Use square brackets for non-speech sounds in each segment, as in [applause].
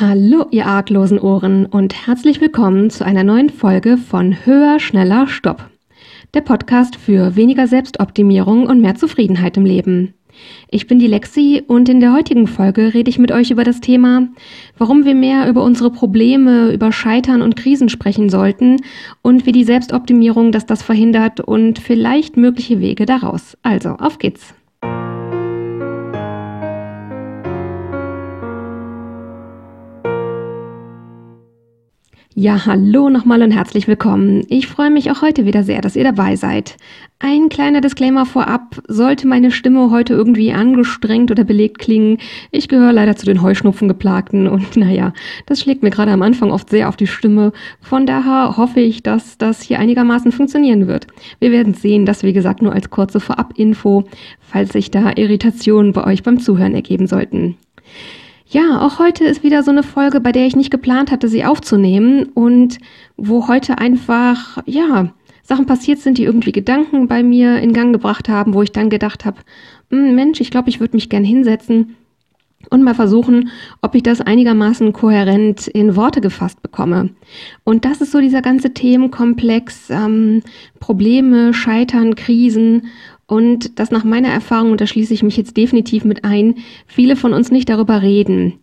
Hallo, ihr arglosen Ohren und herzlich willkommen zu einer neuen Folge von Höher, Schneller, Stopp. Der Podcast für weniger Selbstoptimierung und mehr Zufriedenheit im Leben. Ich bin die Lexi und in der heutigen Folge rede ich mit euch über das Thema, warum wir mehr über unsere Probleme, über Scheitern und Krisen sprechen sollten und wie die Selbstoptimierung das das verhindert und vielleicht mögliche Wege daraus. Also, auf geht's! Ja, hallo nochmal und herzlich willkommen. Ich freue mich auch heute wieder sehr, dass ihr dabei seid. Ein kleiner Disclaimer vorab, sollte meine Stimme heute irgendwie angestrengt oder belegt klingen, ich gehöre leider zu den Heuschnupfengeplagten und [laughs] naja, das schlägt mir gerade am Anfang oft sehr auf die Stimme. Von daher hoffe ich, dass das hier einigermaßen funktionieren wird. Wir werden sehen, das wie gesagt nur als kurze Vorab-Info, falls sich da Irritationen bei euch beim Zuhören ergeben sollten. Ja, auch heute ist wieder so eine Folge, bei der ich nicht geplant hatte, sie aufzunehmen und wo heute einfach, ja, Sachen passiert sind, die irgendwie Gedanken bei mir in Gang gebracht haben, wo ich dann gedacht habe, hm, Mensch, ich glaube, ich würde mich gern hinsetzen und mal versuchen, ob ich das einigermaßen kohärent in Worte gefasst bekomme. Und das ist so dieser ganze Themenkomplex, ähm, Probleme, Scheitern, Krisen und das nach meiner Erfahrung, und da schließe ich mich jetzt definitiv mit ein, viele von uns nicht darüber reden.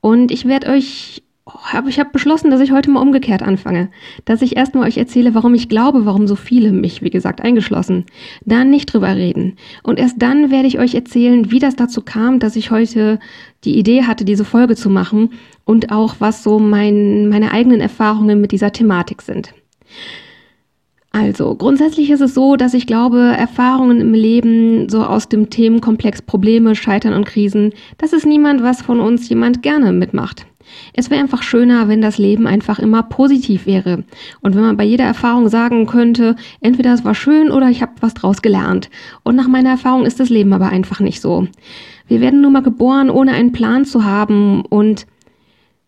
Und ich werde euch, oh, ich habe beschlossen, dass ich heute mal umgekehrt anfange. Dass ich erstmal euch erzähle, warum ich glaube, warum so viele, mich wie gesagt eingeschlossen, dann nicht drüber reden. Und erst dann werde ich euch erzählen, wie das dazu kam, dass ich heute die Idee hatte, diese Folge zu machen und auch was so mein, meine eigenen Erfahrungen mit dieser Thematik sind. Also, grundsätzlich ist es so, dass ich glaube, Erfahrungen im Leben, so aus dem Themenkomplex Probleme, Scheitern und Krisen, das ist niemand, was von uns jemand gerne mitmacht. Es wäre einfach schöner, wenn das Leben einfach immer positiv wäre. Und wenn man bei jeder Erfahrung sagen könnte, entweder es war schön oder ich habe was draus gelernt. Und nach meiner Erfahrung ist das Leben aber einfach nicht so. Wir werden nun mal geboren, ohne einen Plan zu haben. Und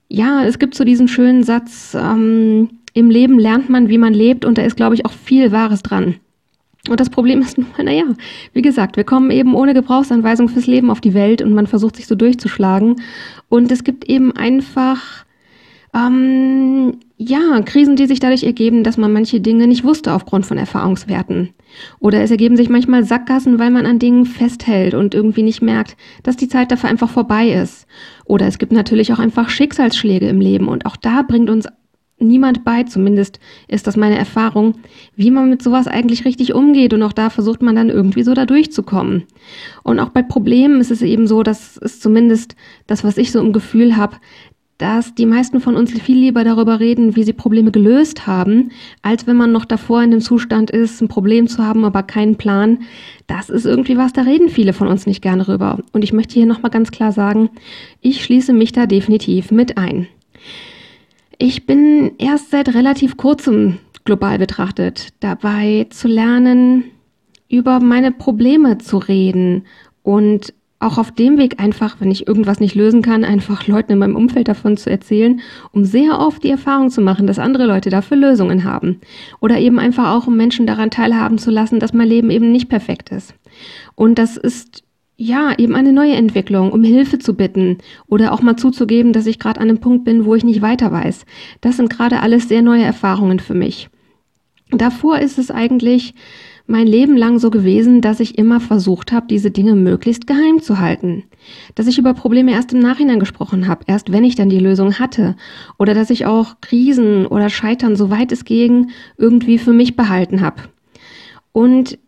ja, es gibt so diesen schönen Satz, ähm, im Leben lernt man, wie man lebt und da ist, glaube ich, auch viel Wahres dran. Und das Problem ist mal, [laughs] naja, wie gesagt, wir kommen eben ohne Gebrauchsanweisung fürs Leben auf die Welt und man versucht sich so durchzuschlagen. Und es gibt eben einfach, ähm, ja, Krisen, die sich dadurch ergeben, dass man manche Dinge nicht wusste aufgrund von Erfahrungswerten. Oder es ergeben sich manchmal Sackgassen, weil man an Dingen festhält und irgendwie nicht merkt, dass die Zeit dafür einfach vorbei ist. Oder es gibt natürlich auch einfach Schicksalsschläge im Leben und auch da bringt uns niemand bei, zumindest ist das meine Erfahrung, wie man mit sowas eigentlich richtig umgeht und auch da versucht man dann irgendwie so da durchzukommen. Und auch bei Problemen ist es eben so, das ist zumindest das, was ich so im Gefühl habe, dass die meisten von uns viel lieber darüber reden, wie sie Probleme gelöst haben, als wenn man noch davor in dem Zustand ist, ein Problem zu haben, aber keinen Plan. Das ist irgendwie was, da reden viele von uns nicht gerne drüber. Und ich möchte hier nochmal ganz klar sagen, ich schließe mich da definitiv mit ein. Ich bin erst seit relativ kurzem global betrachtet dabei zu lernen, über meine Probleme zu reden und auch auf dem Weg einfach, wenn ich irgendwas nicht lösen kann, einfach Leuten in meinem Umfeld davon zu erzählen, um sehr oft die Erfahrung zu machen, dass andere Leute dafür Lösungen haben. Oder eben einfach auch, um Menschen daran teilhaben zu lassen, dass mein Leben eben nicht perfekt ist. Und das ist ja, eben eine neue Entwicklung, um Hilfe zu bitten oder auch mal zuzugeben, dass ich gerade an einem Punkt bin, wo ich nicht weiter weiß. Das sind gerade alles sehr neue Erfahrungen für mich. Davor ist es eigentlich mein Leben lang so gewesen, dass ich immer versucht habe, diese Dinge möglichst geheim zu halten. Dass ich über Probleme erst im Nachhinein gesprochen habe, erst wenn ich dann die Lösung hatte. Oder dass ich auch Krisen oder Scheitern, soweit es ging, irgendwie für mich behalten habe. Und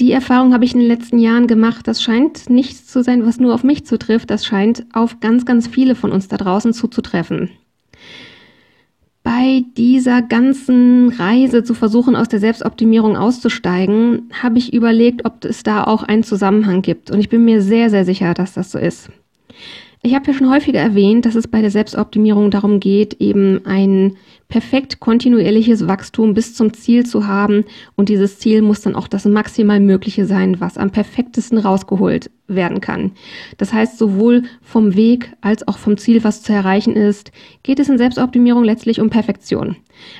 die Erfahrung habe ich in den letzten Jahren gemacht. Das scheint nichts zu sein, was nur auf mich zutrifft. Das scheint auf ganz, ganz viele von uns da draußen zuzutreffen. Bei dieser ganzen Reise zu versuchen, aus der Selbstoptimierung auszusteigen, habe ich überlegt, ob es da auch einen Zusammenhang gibt. Und ich bin mir sehr, sehr sicher, dass das so ist. Ich habe ja schon häufiger erwähnt, dass es bei der Selbstoptimierung darum geht, eben ein perfekt kontinuierliches Wachstum bis zum Ziel zu haben. Und dieses Ziel muss dann auch das maximal Mögliche sein, was am perfektesten rausgeholt werden kann. Das heißt, sowohl vom Weg als auch vom Ziel, was zu erreichen ist, geht es in Selbstoptimierung letztlich um Perfektion.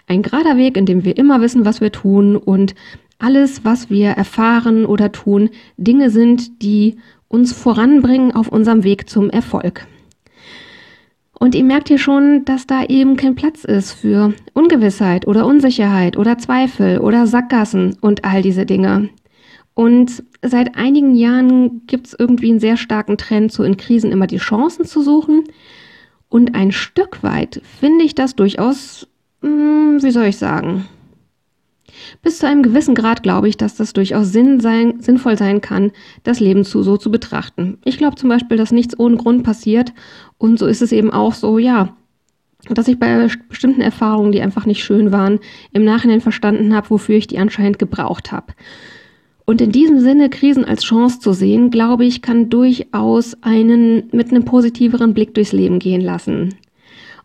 Ein gerader Weg, in dem wir immer wissen, was wir tun und alles, was wir erfahren oder tun, Dinge sind, die uns voranbringen auf unserem Weg zum Erfolg. Und ihr merkt hier schon, dass da eben kein Platz ist für Ungewissheit oder Unsicherheit oder Zweifel oder Sackgassen und all diese Dinge. Und seit einigen Jahren gibt es irgendwie einen sehr starken Trend, so in Krisen immer die Chancen zu suchen. Und ein Stück weit finde ich das durchaus, hm, wie soll ich sagen, bis zu einem gewissen Grad glaube ich, dass das durchaus Sinn sein, sinnvoll sein kann, das Leben zu, so zu betrachten. Ich glaube zum Beispiel, dass nichts ohne Grund passiert und so ist es eben auch so, ja, dass ich bei bestimmten Erfahrungen, die einfach nicht schön waren, im Nachhinein verstanden habe, wofür ich die anscheinend gebraucht habe. Und in diesem Sinne, Krisen als Chance zu sehen, glaube ich, kann durchaus einen mit einem positiveren Blick durchs Leben gehen lassen.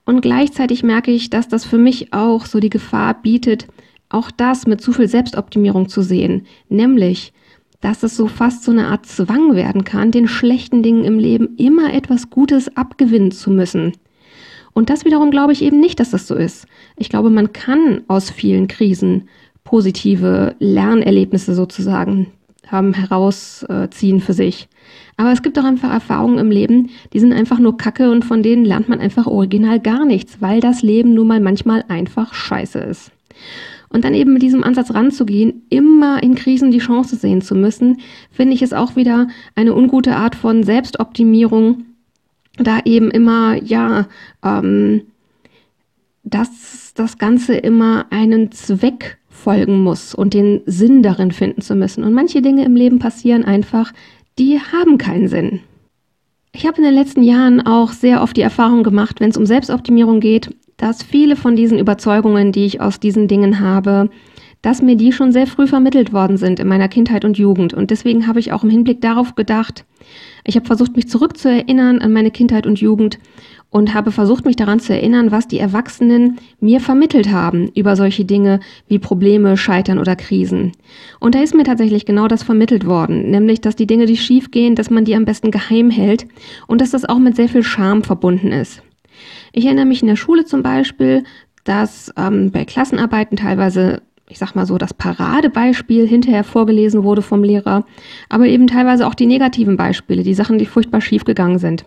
Und gleichzeitig merke ich, dass das für mich auch so die Gefahr bietet, auch das mit zu viel Selbstoptimierung zu sehen, nämlich, dass es so fast so eine Art Zwang werden kann, den schlechten Dingen im Leben immer etwas Gutes abgewinnen zu müssen. Und das wiederum glaube ich eben nicht, dass das so ist. Ich glaube, man kann aus vielen Krisen positive Lernerlebnisse sozusagen haben herausziehen für sich. Aber es gibt auch einfach Erfahrungen im Leben, die sind einfach nur Kacke und von denen lernt man einfach original gar nichts, weil das Leben nun mal manchmal einfach scheiße ist. Und dann eben mit diesem Ansatz ranzugehen, immer in Krisen die Chance sehen zu müssen, finde ich es auch wieder eine ungute Art von Selbstoptimierung, da eben immer, ja, ähm, dass das Ganze immer einen Zweck folgen muss und den Sinn darin finden zu müssen. Und manche Dinge im Leben passieren einfach, die haben keinen Sinn. Ich habe in den letzten Jahren auch sehr oft die Erfahrung gemacht, wenn es um Selbstoptimierung geht, dass viele von diesen Überzeugungen, die ich aus diesen Dingen habe, dass mir die schon sehr früh vermittelt worden sind in meiner Kindheit und Jugend. Und deswegen habe ich auch im Hinblick darauf gedacht, ich habe versucht, mich zurückzuerinnern an meine Kindheit und Jugend und habe versucht, mich daran zu erinnern, was die Erwachsenen mir vermittelt haben über solche Dinge wie Probleme, Scheitern oder Krisen. Und da ist mir tatsächlich genau das vermittelt worden, nämlich, dass die Dinge, die schief gehen, dass man die am besten geheim hält und dass das auch mit sehr viel Scham verbunden ist. Ich erinnere mich in der Schule zum Beispiel, dass ähm, bei Klassenarbeiten teilweise ich sag mal so, das Paradebeispiel hinterher vorgelesen wurde vom Lehrer, aber eben teilweise auch die negativen Beispiele, die Sachen, die furchtbar schief gegangen sind.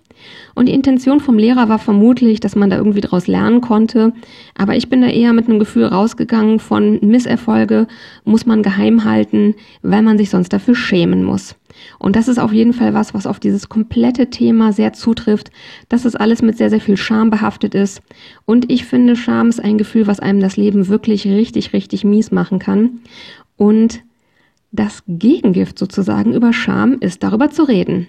Und die Intention vom Lehrer war vermutlich, dass man da irgendwie draus lernen konnte, aber ich bin da eher mit einem Gefühl rausgegangen von Misserfolge muss man geheim halten, weil man sich sonst dafür schämen muss. Und das ist auf jeden Fall was, was auf dieses komplette Thema sehr zutrifft, dass es alles mit sehr, sehr viel Scham behaftet ist. Und ich finde, Scham ist ein Gefühl, was einem das Leben wirklich richtig, richtig mies machen kann. Und das Gegengift sozusagen über Scham ist darüber zu reden.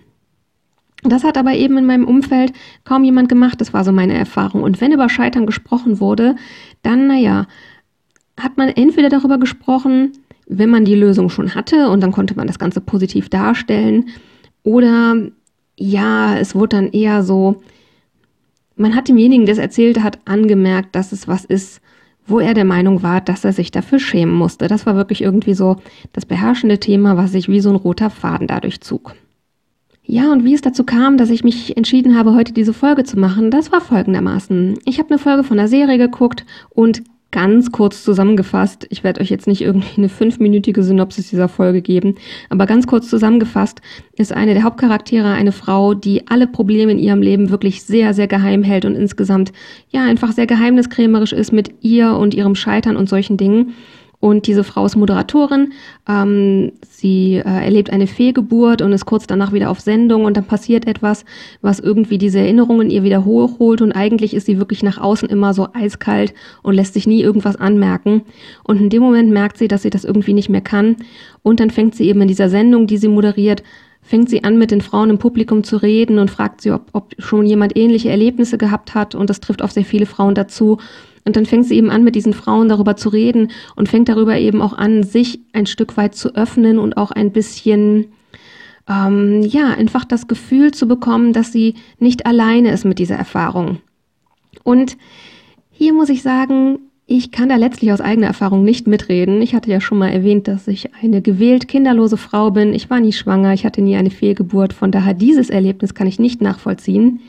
Das hat aber eben in meinem Umfeld kaum jemand gemacht, das war so meine Erfahrung. Und wenn über Scheitern gesprochen wurde, dann, naja, hat man entweder darüber gesprochen, wenn man die Lösung schon hatte und dann konnte man das Ganze positiv darstellen. Oder ja, es wurde dann eher so, man hat demjenigen, der es erzählte hat, angemerkt, dass es was ist, wo er der Meinung war, dass er sich dafür schämen musste. Das war wirklich irgendwie so das beherrschende Thema, was sich wie so ein roter Faden dadurch zog. Ja, und wie es dazu kam, dass ich mich entschieden habe, heute diese Folge zu machen, das war folgendermaßen. Ich habe eine Folge von der Serie geguckt und ganz kurz zusammengefasst, ich werde euch jetzt nicht irgendwie eine fünfminütige Synopsis dieser Folge geben, aber ganz kurz zusammengefasst ist eine der Hauptcharaktere eine Frau, die alle Probleme in ihrem Leben wirklich sehr, sehr geheim hält und insgesamt ja einfach sehr geheimniskrämerisch ist mit ihr und ihrem Scheitern und solchen Dingen. Und diese Frau ist Moderatorin. Ähm, sie äh, erlebt eine Fehlgeburt und ist kurz danach wieder auf Sendung und dann passiert etwas, was irgendwie diese Erinnerungen ihr wieder hochholt und eigentlich ist sie wirklich nach außen immer so eiskalt und lässt sich nie irgendwas anmerken. Und in dem Moment merkt sie, dass sie das irgendwie nicht mehr kann und dann fängt sie eben in dieser Sendung, die sie moderiert, fängt sie an, mit den Frauen im Publikum zu reden und fragt sie, ob, ob schon jemand ähnliche Erlebnisse gehabt hat. Und das trifft auf sehr viele Frauen dazu. Und dann fängt sie eben an, mit diesen Frauen darüber zu reden und fängt darüber eben auch an, sich ein Stück weit zu öffnen und auch ein bisschen, ähm, ja, einfach das Gefühl zu bekommen, dass sie nicht alleine ist mit dieser Erfahrung. Und hier muss ich sagen, ich kann da letztlich aus eigener Erfahrung nicht mitreden. Ich hatte ja schon mal erwähnt, dass ich eine gewählt kinderlose Frau bin. Ich war nie schwanger, ich hatte nie eine Fehlgeburt. Von daher dieses Erlebnis kann ich nicht nachvollziehen.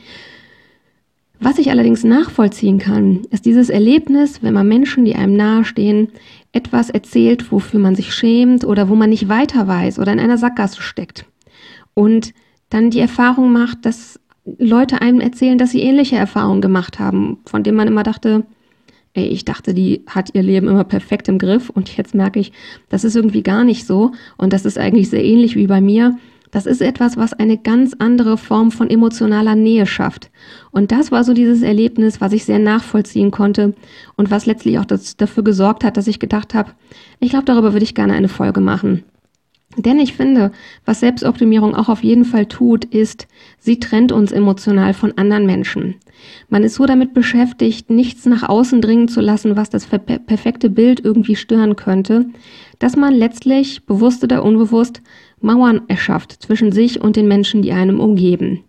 Was ich allerdings nachvollziehen kann, ist dieses Erlebnis, wenn man Menschen, die einem nahestehen, etwas erzählt, wofür man sich schämt oder wo man nicht weiter weiß oder in einer Sackgasse steckt. Und dann die Erfahrung macht, dass Leute einem erzählen, dass sie ähnliche Erfahrungen gemacht haben, von denen man immer dachte, ey, ich dachte, die hat ihr Leben immer perfekt im Griff und jetzt merke ich, das ist irgendwie gar nicht so und das ist eigentlich sehr ähnlich wie bei mir. Das ist etwas, was eine ganz andere Form von emotionaler Nähe schafft. Und das war so dieses Erlebnis, was ich sehr nachvollziehen konnte und was letztlich auch das, dafür gesorgt hat, dass ich gedacht habe, ich glaube, darüber würde ich gerne eine Folge machen. Denn ich finde, was Selbstoptimierung auch auf jeden Fall tut, ist, sie trennt uns emotional von anderen Menschen. Man ist so damit beschäftigt, nichts nach außen dringen zu lassen, was das perfekte Bild irgendwie stören könnte, dass man letztlich, bewusst oder unbewusst, Mauern erschafft zwischen sich und den Menschen, die einem umgeben.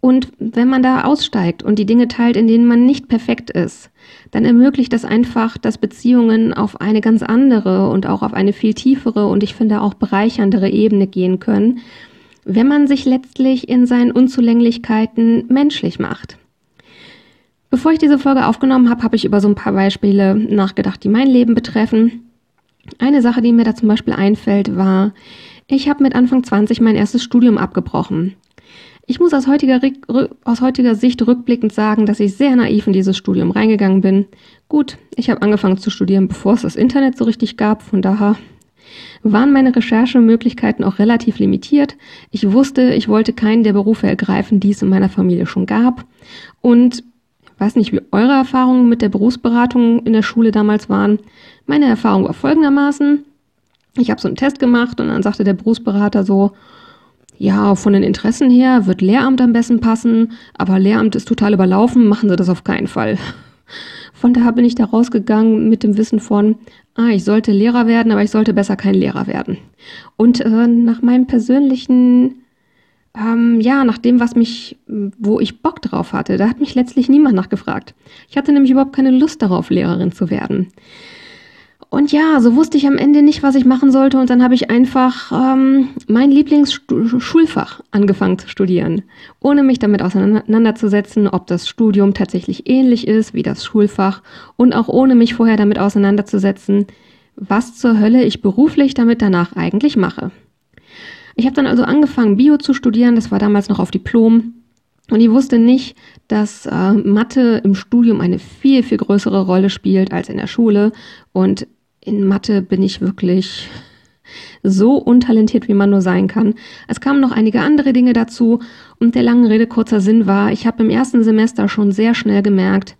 Und wenn man da aussteigt und die Dinge teilt, in denen man nicht perfekt ist, dann ermöglicht das einfach, dass Beziehungen auf eine ganz andere und auch auf eine viel tiefere und ich finde auch bereicherndere Ebene gehen können, wenn man sich letztlich in seinen Unzulänglichkeiten menschlich macht. Bevor ich diese Folge aufgenommen habe, habe ich über so ein paar Beispiele nachgedacht, die mein Leben betreffen. Eine Sache, die mir da zum Beispiel einfällt, war, ich habe mit Anfang 20 mein erstes Studium abgebrochen. Ich muss aus heutiger, aus heutiger Sicht rückblickend sagen, dass ich sehr naiv in dieses Studium reingegangen bin. Gut, ich habe angefangen zu studieren, bevor es das Internet so richtig gab, von daher waren meine Recherchemöglichkeiten auch relativ limitiert. Ich wusste, ich wollte keinen der Berufe ergreifen, die es in meiner Familie schon gab. Und weiß nicht, wie eure Erfahrungen mit der Berufsberatung in der Schule damals waren. Meine Erfahrung war folgendermaßen. Ich habe so einen Test gemacht und dann sagte der Berufsberater so, ja, von den Interessen her wird Lehramt am besten passen, aber Lehramt ist total überlaufen, machen Sie das auf keinen Fall. Von daher bin ich da rausgegangen mit dem Wissen von, ah, ich sollte Lehrer werden, aber ich sollte besser kein Lehrer werden. Und äh, nach meinem persönlichen, ähm, ja, nach dem, was mich, wo ich Bock drauf hatte, da hat mich letztlich niemand nachgefragt. Ich hatte nämlich überhaupt keine Lust darauf, Lehrerin zu werden. Und ja, so wusste ich am Ende nicht, was ich machen sollte. Und dann habe ich einfach ähm, mein Lieblingsschulfach angefangen zu studieren, ohne mich damit auseinanderzusetzen, ob das Studium tatsächlich ähnlich ist wie das Schulfach und auch ohne mich vorher damit auseinanderzusetzen, was zur Hölle ich beruflich damit danach eigentlich mache. Ich habe dann also angefangen, Bio zu studieren. Das war damals noch auf Diplom. Und ich wusste nicht, dass äh, Mathe im Studium eine viel, viel größere Rolle spielt als in der Schule. Und in Mathe bin ich wirklich so untalentiert, wie man nur sein kann. Es kamen noch einige andere Dinge dazu und der langen Rede kurzer Sinn war, ich habe im ersten Semester schon sehr schnell gemerkt,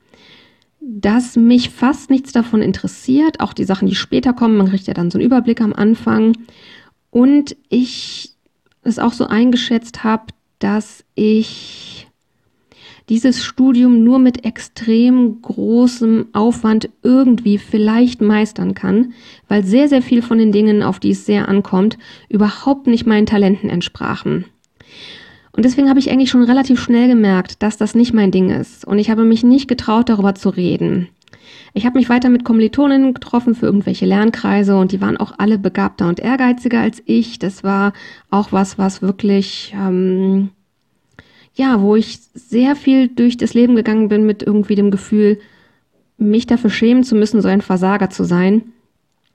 dass mich fast nichts davon interessiert, auch die Sachen, die später kommen, man kriegt ja dann so einen Überblick am Anfang und ich es auch so eingeschätzt habe, dass ich dieses Studium nur mit extrem großem Aufwand irgendwie vielleicht meistern kann, weil sehr, sehr viel von den Dingen, auf die es sehr ankommt, überhaupt nicht meinen Talenten entsprachen. Und deswegen habe ich eigentlich schon relativ schnell gemerkt, dass das nicht mein Ding ist. Und ich habe mich nicht getraut, darüber zu reden. Ich habe mich weiter mit Kommilitoninnen getroffen für irgendwelche Lernkreise und die waren auch alle begabter und ehrgeiziger als ich. Das war auch was, was wirklich ähm, ja, wo ich sehr viel durch das Leben gegangen bin mit irgendwie dem Gefühl, mich dafür schämen zu müssen, so ein Versager zu sein.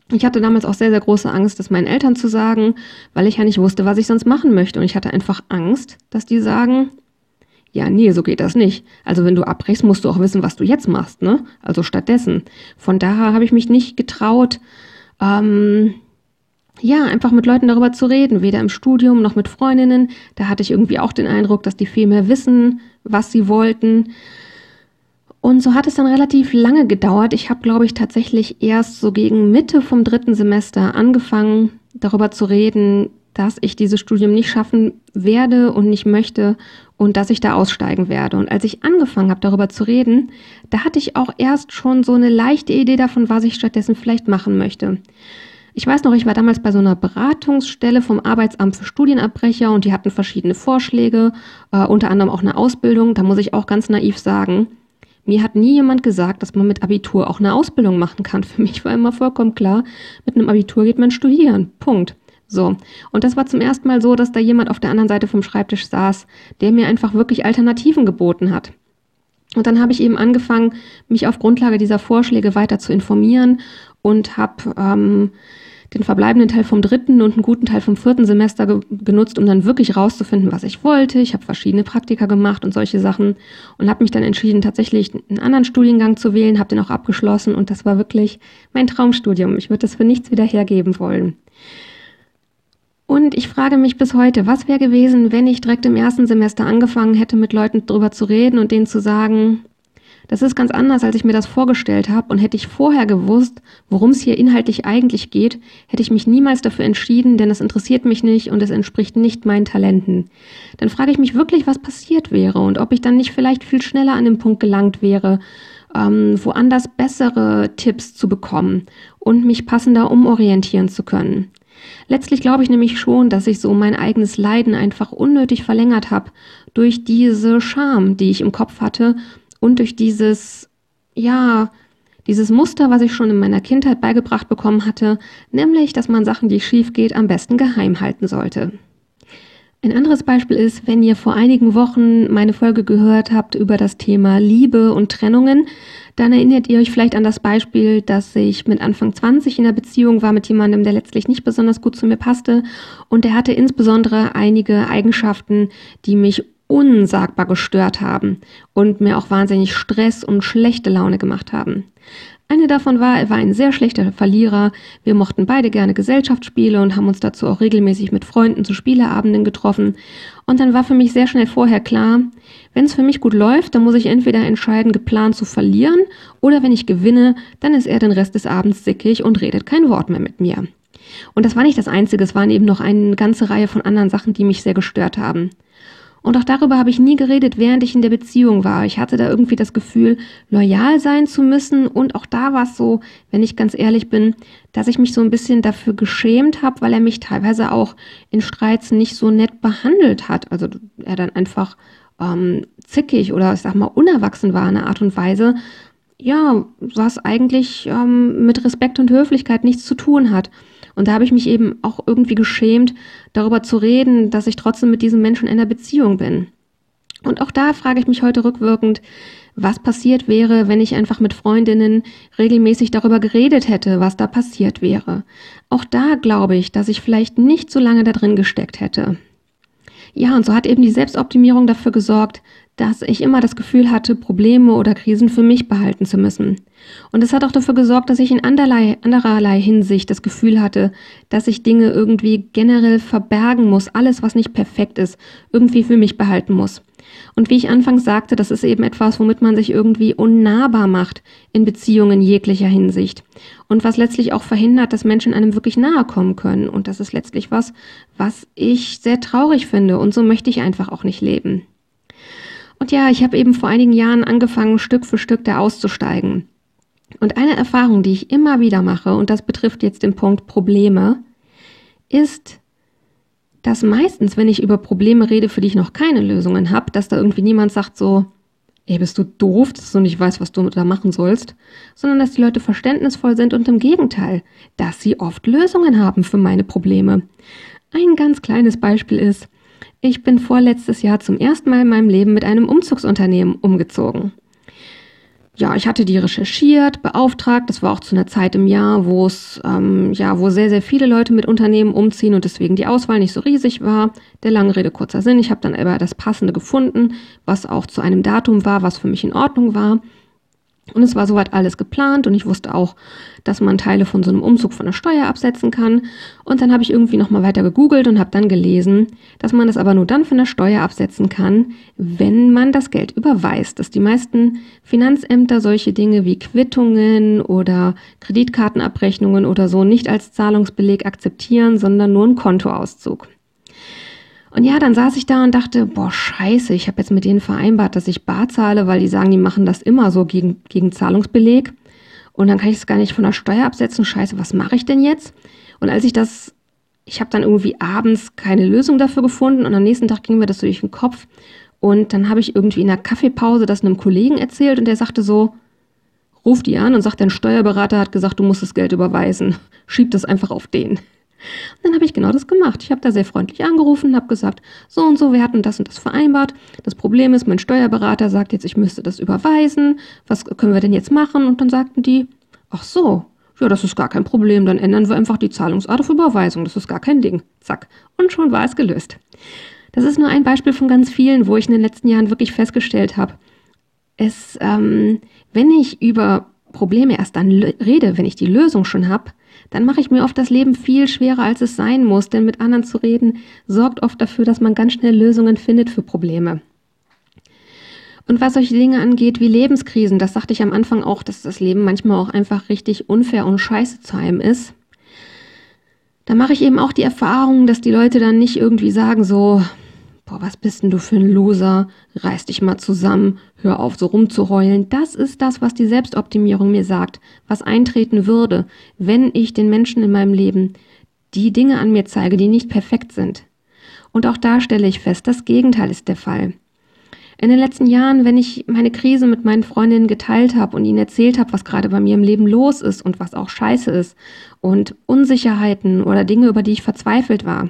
Ich hatte damals auch sehr, sehr große Angst, das meinen Eltern zu sagen, weil ich ja nicht wusste, was ich sonst machen möchte. Und ich hatte einfach Angst, dass die sagen, ja, nee, so geht das nicht. Also wenn du abbrichst, musst du auch wissen, was du jetzt machst, ne? Also stattdessen. Von daher habe ich mich nicht getraut, ähm, ja, einfach mit Leuten darüber zu reden, weder im Studium noch mit Freundinnen. Da hatte ich irgendwie auch den Eindruck, dass die viel mehr wissen, was sie wollten. Und so hat es dann relativ lange gedauert. Ich habe, glaube ich, tatsächlich erst so gegen Mitte vom dritten Semester angefangen, darüber zu reden, dass ich dieses Studium nicht schaffen werde und nicht möchte und dass ich da aussteigen werde. Und als ich angefangen habe, darüber zu reden, da hatte ich auch erst schon so eine leichte Idee davon, was ich stattdessen vielleicht machen möchte. Ich weiß noch, ich war damals bei so einer Beratungsstelle vom Arbeitsamt für Studienabbrecher und die hatten verschiedene Vorschläge, äh, unter anderem auch eine Ausbildung. Da muss ich auch ganz naiv sagen, mir hat nie jemand gesagt, dass man mit Abitur auch eine Ausbildung machen kann. [laughs] Für mich war immer vollkommen klar, mit einem Abitur geht man studieren. Punkt. So. Und das war zum ersten Mal so, dass da jemand auf der anderen Seite vom Schreibtisch saß, der mir einfach wirklich Alternativen geboten hat. Und dann habe ich eben angefangen, mich auf Grundlage dieser Vorschläge weiter zu informieren und habe ähm, den verbleibenden Teil vom dritten und einen guten Teil vom vierten Semester ge genutzt, um dann wirklich rauszufinden, was ich wollte. Ich habe verschiedene Praktika gemacht und solche Sachen und habe mich dann entschieden, tatsächlich einen anderen Studiengang zu wählen, habe den auch abgeschlossen und das war wirklich mein Traumstudium. Ich würde das für nichts wieder hergeben wollen. Und ich frage mich bis heute, was wäre gewesen, wenn ich direkt im ersten Semester angefangen hätte, mit Leuten drüber zu reden und denen zu sagen, das ist ganz anders, als ich mir das vorgestellt habe. Und hätte ich vorher gewusst, worum es hier inhaltlich eigentlich geht, hätte ich mich niemals dafür entschieden, denn es interessiert mich nicht und es entspricht nicht meinen Talenten. Dann frage ich mich wirklich, was passiert wäre und ob ich dann nicht vielleicht viel schneller an den Punkt gelangt wäre, ähm, woanders bessere Tipps zu bekommen und mich passender umorientieren zu können. Letztlich glaube ich nämlich schon, dass ich so mein eigenes Leiden einfach unnötig verlängert habe durch diese Scham, die ich im Kopf hatte und durch dieses, ja, dieses Muster, was ich schon in meiner Kindheit beigebracht bekommen hatte, nämlich, dass man Sachen, die schief geht, am besten geheim halten sollte. Ein anderes Beispiel ist, wenn ihr vor einigen Wochen meine Folge gehört habt über das Thema Liebe und Trennungen, dann erinnert ihr euch vielleicht an das Beispiel, dass ich mit Anfang 20 in einer Beziehung war mit jemandem, der letztlich nicht besonders gut zu mir passte und der hatte insbesondere einige Eigenschaften, die mich unsagbar gestört haben und mir auch wahnsinnig Stress und schlechte Laune gemacht haben. Eine davon war, er war ein sehr schlechter Verlierer. Wir mochten beide gerne Gesellschaftsspiele und haben uns dazu auch regelmäßig mit Freunden zu Spieleabenden getroffen. Und dann war für mich sehr schnell vorher klar, wenn es für mich gut läuft, dann muss ich entweder entscheiden, geplant zu verlieren, oder wenn ich gewinne, dann ist er den Rest des Abends sickig und redet kein Wort mehr mit mir. Und das war nicht das Einzige, es waren eben noch eine ganze Reihe von anderen Sachen, die mich sehr gestört haben. Und auch darüber habe ich nie geredet, während ich in der Beziehung war. Ich hatte da irgendwie das Gefühl, loyal sein zu müssen. Und auch da war es so, wenn ich ganz ehrlich bin, dass ich mich so ein bisschen dafür geschämt habe, weil er mich teilweise auch in Streits nicht so nett behandelt hat. Also er dann einfach ähm, zickig oder ich sag mal unerwachsen war in einer Art und Weise, ja, was eigentlich ähm, mit Respekt und Höflichkeit nichts zu tun hat. Und da habe ich mich eben auch irgendwie geschämt, darüber zu reden, dass ich trotzdem mit diesem Menschen in einer Beziehung bin. Und auch da frage ich mich heute rückwirkend, was passiert wäre, wenn ich einfach mit Freundinnen regelmäßig darüber geredet hätte, was da passiert wäre. Auch da glaube ich, dass ich vielleicht nicht so lange da drin gesteckt hätte. Ja, und so hat eben die Selbstoptimierung dafür gesorgt, dass ich immer das Gefühl hatte, Probleme oder Krisen für mich behalten zu müssen. Und es hat auch dafür gesorgt, dass ich in andererlei, andererlei Hinsicht das Gefühl hatte, dass ich Dinge irgendwie generell verbergen muss, alles, was nicht perfekt ist, irgendwie für mich behalten muss. Und wie ich anfangs sagte, das ist eben etwas, womit man sich irgendwie unnahbar macht in Beziehungen jeglicher Hinsicht. Und was letztlich auch verhindert, dass Menschen einem wirklich nahe kommen können. Und das ist letztlich was, was ich sehr traurig finde. Und so möchte ich einfach auch nicht leben. Und ja, ich habe eben vor einigen Jahren angefangen, Stück für Stück da auszusteigen. Und eine Erfahrung, die ich immer wieder mache, und das betrifft jetzt den Punkt Probleme, ist, dass meistens, wenn ich über Probleme rede, für die ich noch keine Lösungen habe, dass da irgendwie niemand sagt so, ey, bist du doof, dass du nicht weißt, was du da machen sollst, sondern dass die Leute verständnisvoll sind und im Gegenteil, dass sie oft Lösungen haben für meine Probleme. Ein ganz kleines Beispiel ist, ich bin vorletztes Jahr zum ersten Mal in meinem Leben mit einem Umzugsunternehmen umgezogen. Ja, ich hatte die recherchiert, beauftragt. Das war auch zu einer Zeit im Jahr, wo es ähm, ja, wo sehr sehr viele Leute mit Unternehmen umziehen und deswegen die Auswahl nicht so riesig war. Der lange Rede kurzer Sinn. Ich habe dann aber das Passende gefunden, was auch zu einem Datum war, was für mich in Ordnung war. Und es war soweit alles geplant und ich wusste auch, dass man Teile von so einem Umzug von der Steuer absetzen kann. Und dann habe ich irgendwie nochmal weiter gegoogelt und habe dann gelesen, dass man das aber nur dann von der Steuer absetzen kann, wenn man das Geld überweist. Dass die meisten Finanzämter solche Dinge wie Quittungen oder Kreditkartenabrechnungen oder so nicht als Zahlungsbeleg akzeptieren, sondern nur einen Kontoauszug. Und ja, dann saß ich da und dachte, boah, scheiße, ich habe jetzt mit denen vereinbart, dass ich bar zahle, weil die sagen, die machen das immer so gegen, gegen Zahlungsbeleg. Und dann kann ich es gar nicht von der Steuer absetzen. Scheiße, was mache ich denn jetzt? Und als ich das, ich habe dann irgendwie abends keine Lösung dafür gefunden und am nächsten Tag ging mir das so durch den Kopf. Und dann habe ich irgendwie in der Kaffeepause das einem Kollegen erzählt und der sagte so, ruf die an und sagt, dein Steuerberater hat gesagt, du musst das Geld überweisen. Schieb das einfach auf den. Und dann habe ich genau das gemacht. Ich habe da sehr freundlich angerufen und habe gesagt, so und so, wir hatten das und das vereinbart. Das Problem ist, mein Steuerberater sagt jetzt, ich müsste das überweisen. Was können wir denn jetzt machen? Und dann sagten die, ach so, Ja, das ist gar kein Problem, dann ändern wir einfach die Zahlungsart auf Überweisung, das ist gar kein Ding. Zack. Und schon war es gelöst. Das ist nur ein Beispiel von ganz vielen, wo ich in den letzten Jahren wirklich festgestellt habe, es, ähm, wenn ich über Probleme erst dann rede, wenn ich die Lösung schon habe, dann mache ich mir oft das Leben viel schwerer, als es sein muss, denn mit anderen zu reden sorgt oft dafür, dass man ganz schnell Lösungen findet für Probleme. Und was solche Dinge angeht wie Lebenskrisen, das sagte ich am Anfang auch, dass das Leben manchmal auch einfach richtig unfair und scheiße zu einem ist. Da mache ich eben auch die Erfahrung, dass die Leute dann nicht irgendwie sagen so, boah, was bist denn du für ein Loser? Reiß dich mal zusammen, hör auf so rumzuheulen. Das ist das, was die Selbstoptimierung mir sagt, was eintreten würde, wenn ich den Menschen in meinem Leben die Dinge an mir zeige, die nicht perfekt sind. Und auch da stelle ich fest, das Gegenteil ist der Fall. In den letzten Jahren, wenn ich meine Krise mit meinen Freundinnen geteilt habe und ihnen erzählt habe, was gerade bei mir im Leben los ist und was auch scheiße ist und Unsicherheiten oder Dinge, über die ich verzweifelt war,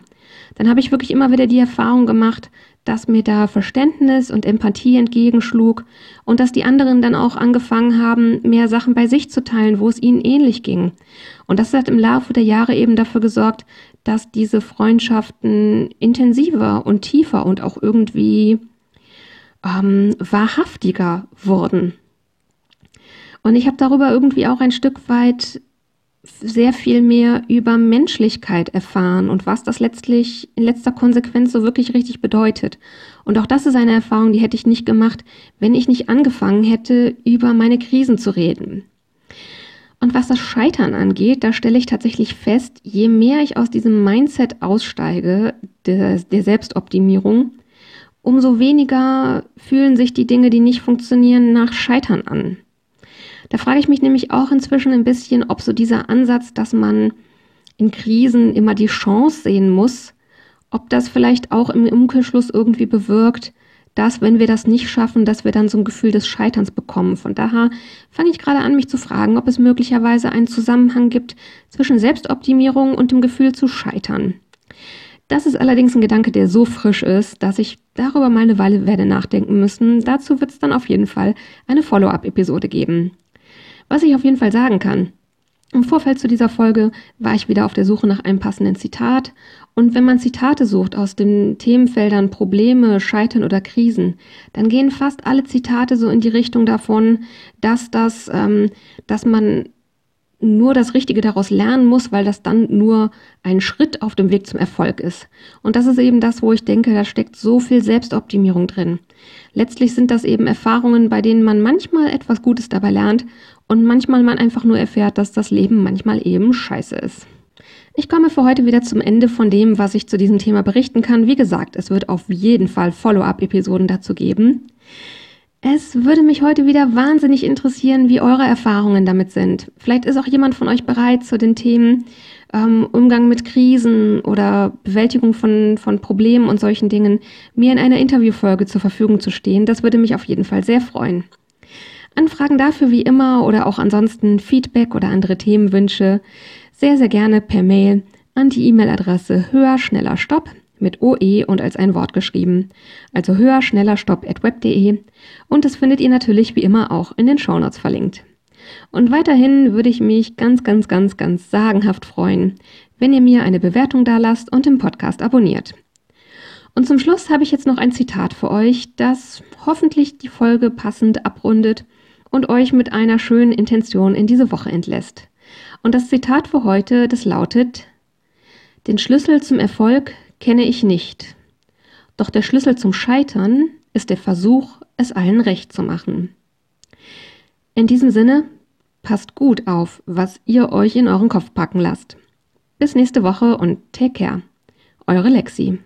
dann habe ich wirklich immer wieder die Erfahrung gemacht, dass mir da Verständnis und Empathie entgegenschlug und dass die anderen dann auch angefangen haben, mehr Sachen bei sich zu teilen, wo es ihnen ähnlich ging. Und das hat im Laufe der Jahre eben dafür gesorgt, dass diese Freundschaften intensiver und tiefer und auch irgendwie ähm, wahrhaftiger wurden. Und ich habe darüber irgendwie auch ein Stück weit sehr viel mehr über Menschlichkeit erfahren und was das letztlich in letzter Konsequenz so wirklich richtig bedeutet. Und auch das ist eine Erfahrung, die hätte ich nicht gemacht, wenn ich nicht angefangen hätte, über meine Krisen zu reden. Und was das Scheitern angeht, da stelle ich tatsächlich fest, je mehr ich aus diesem Mindset aussteige, der, der Selbstoptimierung, umso weniger fühlen sich die Dinge, die nicht funktionieren, nach Scheitern an. Da frage ich mich nämlich auch inzwischen ein bisschen, ob so dieser Ansatz, dass man in Krisen immer die Chance sehen muss, ob das vielleicht auch im Umkehrschluss irgendwie bewirkt, dass, wenn wir das nicht schaffen, dass wir dann so ein Gefühl des Scheiterns bekommen. Von daher fange ich gerade an, mich zu fragen, ob es möglicherweise einen Zusammenhang gibt zwischen Selbstoptimierung und dem Gefühl zu scheitern. Das ist allerdings ein Gedanke, der so frisch ist, dass ich darüber mal eine Weile werde nachdenken müssen. Dazu wird es dann auf jeden Fall eine Follow-up-Episode geben. Was ich auf jeden Fall sagen kann, im Vorfeld zu dieser Folge war ich wieder auf der Suche nach einem passenden Zitat. Und wenn man Zitate sucht aus den Themenfeldern Probleme, Scheitern oder Krisen, dann gehen fast alle Zitate so in die Richtung davon, dass das, ähm, dass man nur das Richtige daraus lernen muss, weil das dann nur ein Schritt auf dem Weg zum Erfolg ist. Und das ist eben das, wo ich denke, da steckt so viel Selbstoptimierung drin. Letztlich sind das eben Erfahrungen, bei denen man manchmal etwas Gutes dabei lernt und manchmal man einfach nur erfährt, dass das Leben manchmal eben scheiße ist. Ich komme für heute wieder zum Ende von dem, was ich zu diesem Thema berichten kann. Wie gesagt, es wird auf jeden Fall Follow-up-Episoden dazu geben. Es würde mich heute wieder wahnsinnig interessieren, wie eure Erfahrungen damit sind. Vielleicht ist auch jemand von euch bereit, zu den Themen ähm, Umgang mit Krisen oder Bewältigung von, von Problemen und solchen Dingen mir in einer Interviewfolge zur Verfügung zu stehen. Das würde mich auf jeden Fall sehr freuen. Anfragen dafür wie immer oder auch ansonsten Feedback oder andere Themenwünsche sehr, sehr gerne per Mail an die E-Mail-Adresse höher, schneller, stopp mit OE und als ein Wort geschrieben. Also höher, schneller, stopp at web.de. Und das findet ihr natürlich wie immer auch in den Shownotes verlinkt. Und weiterhin würde ich mich ganz, ganz, ganz, ganz sagenhaft freuen, wenn ihr mir eine Bewertung da lasst und den Podcast abonniert. Und zum Schluss habe ich jetzt noch ein Zitat für euch, das hoffentlich die Folge passend abrundet und euch mit einer schönen Intention in diese Woche entlässt. Und das Zitat für heute, das lautet, den Schlüssel zum Erfolg kenne ich nicht. Doch der Schlüssel zum Scheitern ist der Versuch, es allen recht zu machen. In diesem Sinne, passt gut auf, was ihr euch in euren Kopf packen lasst. Bis nächste Woche und take care. Eure Lexi.